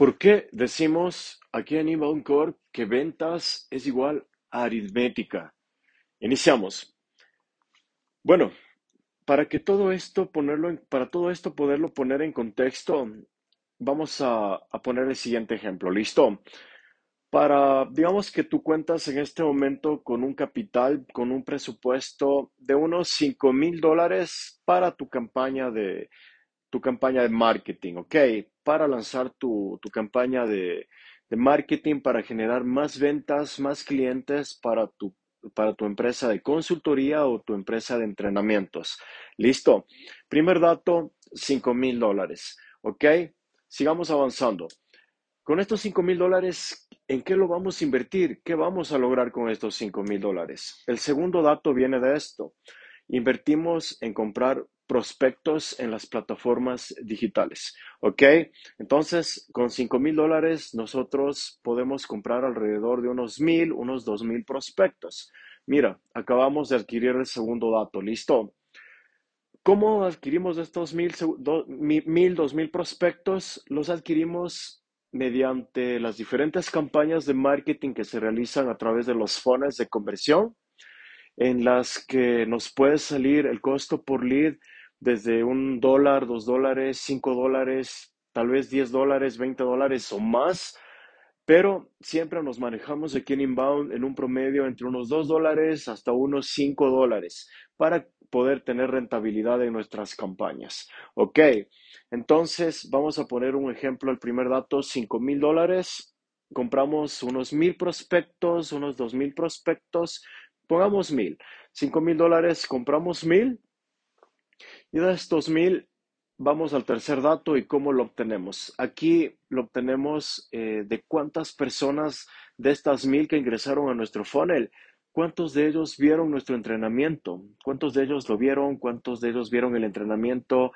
¿Por qué decimos aquí en Inbound Core que ventas es igual a aritmética? Iniciamos. Bueno, para que todo esto ponerlo para todo esto poderlo poner en contexto, vamos a, a poner el siguiente ejemplo. ¿Listo? Para, digamos que tú cuentas en este momento con un capital, con un presupuesto de unos 5 mil dólares para tu campaña de, tu campaña de marketing, ¿ok? Para lanzar tu, tu campaña de, de, marketing, para generar más ventas, más clientes para tu, para tu empresa de consultoría o tu empresa de entrenamientos. Listo. Primer dato, 5 mil dólares, ¿ok? Sigamos avanzando. Con estos 5 mil dólares, ¿En qué lo vamos a invertir? ¿Qué vamos a lograr con estos 5 mil dólares? El segundo dato viene de esto. Invertimos en comprar prospectos en las plataformas digitales. ¿Ok? Entonces, con 5 mil dólares nosotros podemos comprar alrededor de unos mil, unos dos mil prospectos. Mira, acabamos de adquirir el segundo dato. ¿Listo? ¿Cómo adquirimos estos mil, mil, dos mil prospectos? Los adquirimos mediante las diferentes campañas de marketing que se realizan a través de los funnels de conversión, en las que nos puede salir el costo por lead desde un dólar, dos dólares, cinco dólares, tal vez diez dólares, veinte dólares o más, pero siempre nos manejamos aquí en Inbound en un promedio entre unos dos dólares hasta unos cinco dólares para poder tener rentabilidad en nuestras campañas. Ok, entonces vamos a poner un ejemplo, el primer dato, 5 mil dólares, compramos unos mil prospectos, unos dos mil prospectos, pongamos mil, 5 mil dólares, compramos mil y de estos mil vamos al tercer dato y cómo lo obtenemos. Aquí lo obtenemos eh, de cuántas personas de estas mil que ingresaron a nuestro funnel ¿Cuántos de ellos vieron nuestro entrenamiento? ¿Cuántos de ellos lo vieron? ¿Cuántos de ellos vieron el entrenamiento,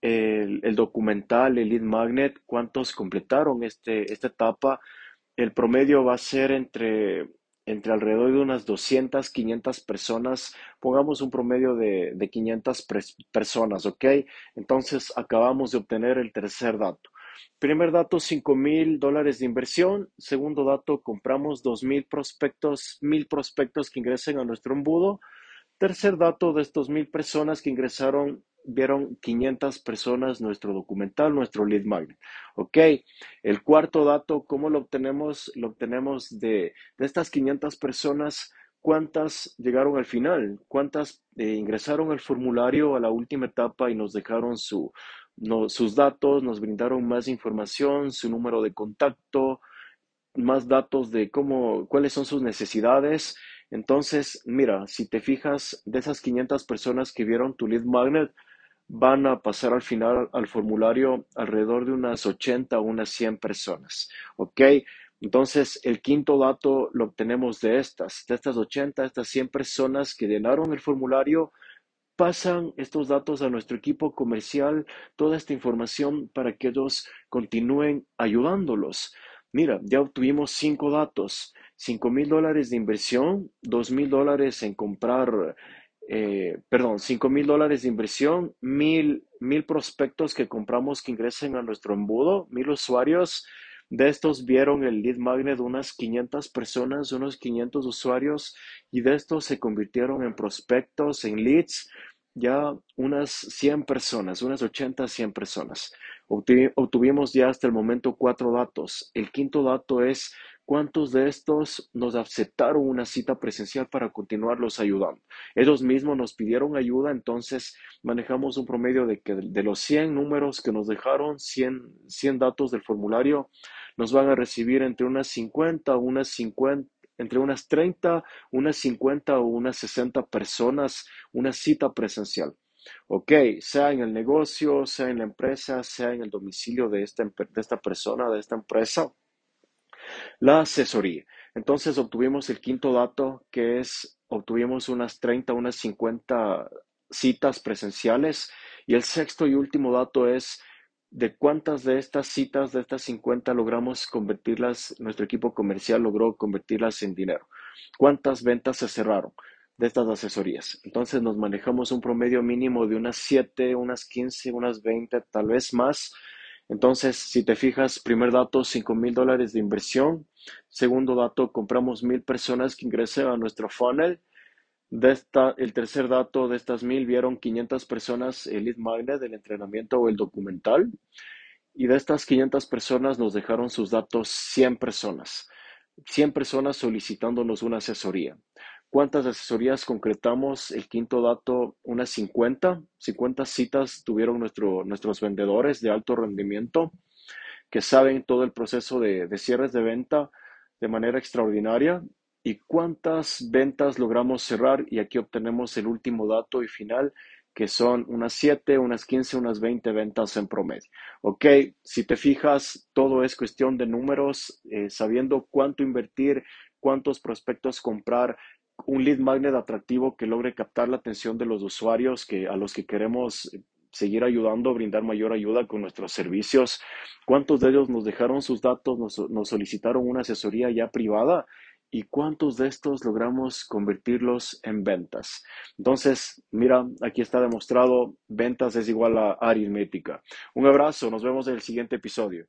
el, documental, el lead magnet? ¿Cuántos completaron este, esta etapa? El promedio va a ser entre, entre alrededor de unas 200, 500 personas. Pongamos un promedio de, de 500 personas, ¿ok? Entonces acabamos de obtener el tercer dato. Primer dato, 5 mil dólares de inversión. Segundo dato, compramos 2 mil prospectos, mil prospectos que ingresen a nuestro embudo. Tercer dato, de estos mil personas que ingresaron, vieron 500 personas nuestro documental, nuestro lead magnet. Ok, el cuarto dato, ¿cómo lo obtenemos? Lo obtenemos de, de estas 500 personas, ¿cuántas llegaron al final? ¿Cuántas eh, ingresaron al formulario a la última etapa y nos dejaron su, sus datos, nos brindaron más información, su número de contacto, más datos de cómo, cuáles son sus necesidades. Entonces, mira, si te fijas, de esas 500 personas que vieron tu lead magnet, van a pasar al final al formulario alrededor de unas 80 o unas 100 personas. ¿Ok? Entonces, el quinto dato lo obtenemos de estas, de estas 80, estas 100 personas que llenaron el formulario, pasan estos datos a nuestro equipo comercial, toda esta información para que ellos continúen ayudándolos. Mira, ya obtuvimos cinco datos, cinco mil dólares de inversión, dos mil dólares en comprar, eh, perdón, cinco mil dólares de inversión, mil, mil prospectos que compramos que ingresen a nuestro embudo, mil usuarios. De estos vieron el lead magnet unas 500 personas, unos 500 usuarios, y de estos se convirtieron en prospectos, en leads, ya unas 100 personas, unas 80, 100 personas. Obtuvimos ya hasta el momento cuatro datos. El quinto dato es cuántos de estos nos aceptaron una cita presencial para continuarlos ayudando. Ellos mismos nos pidieron ayuda, entonces manejamos un promedio de que de los 100 números que nos dejaron, 100, 100 datos del formulario, nos van a recibir entre unas 50 o unas 50 entre unas 30, unas 50 o unas 60 personas una cita presencial. Ok, sea en el negocio, sea en la empresa, sea en el domicilio de esta, de esta persona, de esta empresa. La asesoría. Entonces obtuvimos el quinto dato que es, obtuvimos unas 30, unas 50 citas presenciales. Y el sexto y último dato es de cuántas de estas citas, de estas 50, logramos convertirlas, nuestro equipo comercial logró convertirlas en dinero. ¿Cuántas ventas se cerraron de estas asesorías? Entonces nos manejamos un promedio mínimo de unas 7, unas 15, unas 20, tal vez más Entonces, si te fijas, primer dato, 5 mil dólares de inversión. Segundo dato, compramos mil personas que ingresen a nuestro funnel. De esta, el tercer dato de estas mil vieron 500 personas el lead magnet del entrenamiento o el documental. Y de estas 500 personas nos dejaron sus datos 100 personas. 100 personas solicitándonos una asesoría. ¿Cuántas asesorías concretamos? El quinto dato, unas 50. 50 citas tuvieron nuestro, nuestros vendedores de alto rendimiento que saben todo el proceso de, de cierres de venta de manera extraordinaria. ¿Y cuántas ventas logramos cerrar? Y aquí obtenemos el último dato y final, que son unas 7, unas 15, unas 20 ventas en promedio. Ok, si te fijas, todo es cuestión de números, eh, sabiendo cuánto invertir, cuántos prospectos comprar, un lead magnet atractivo que logre captar la atención de los usuarios que, a los que queremos seguir ayudando, brindar mayor ayuda con nuestros servicios. ¿Cuántos de ellos nos dejaron sus datos, nos, nos solicitaron una asesoría ya privada? ¿Y cuántos de estos logramos convertirlos en ventas? Entonces, mira, aquí está demostrado, ventas es igual a aritmética. Un abrazo, nos vemos en el siguiente episodio.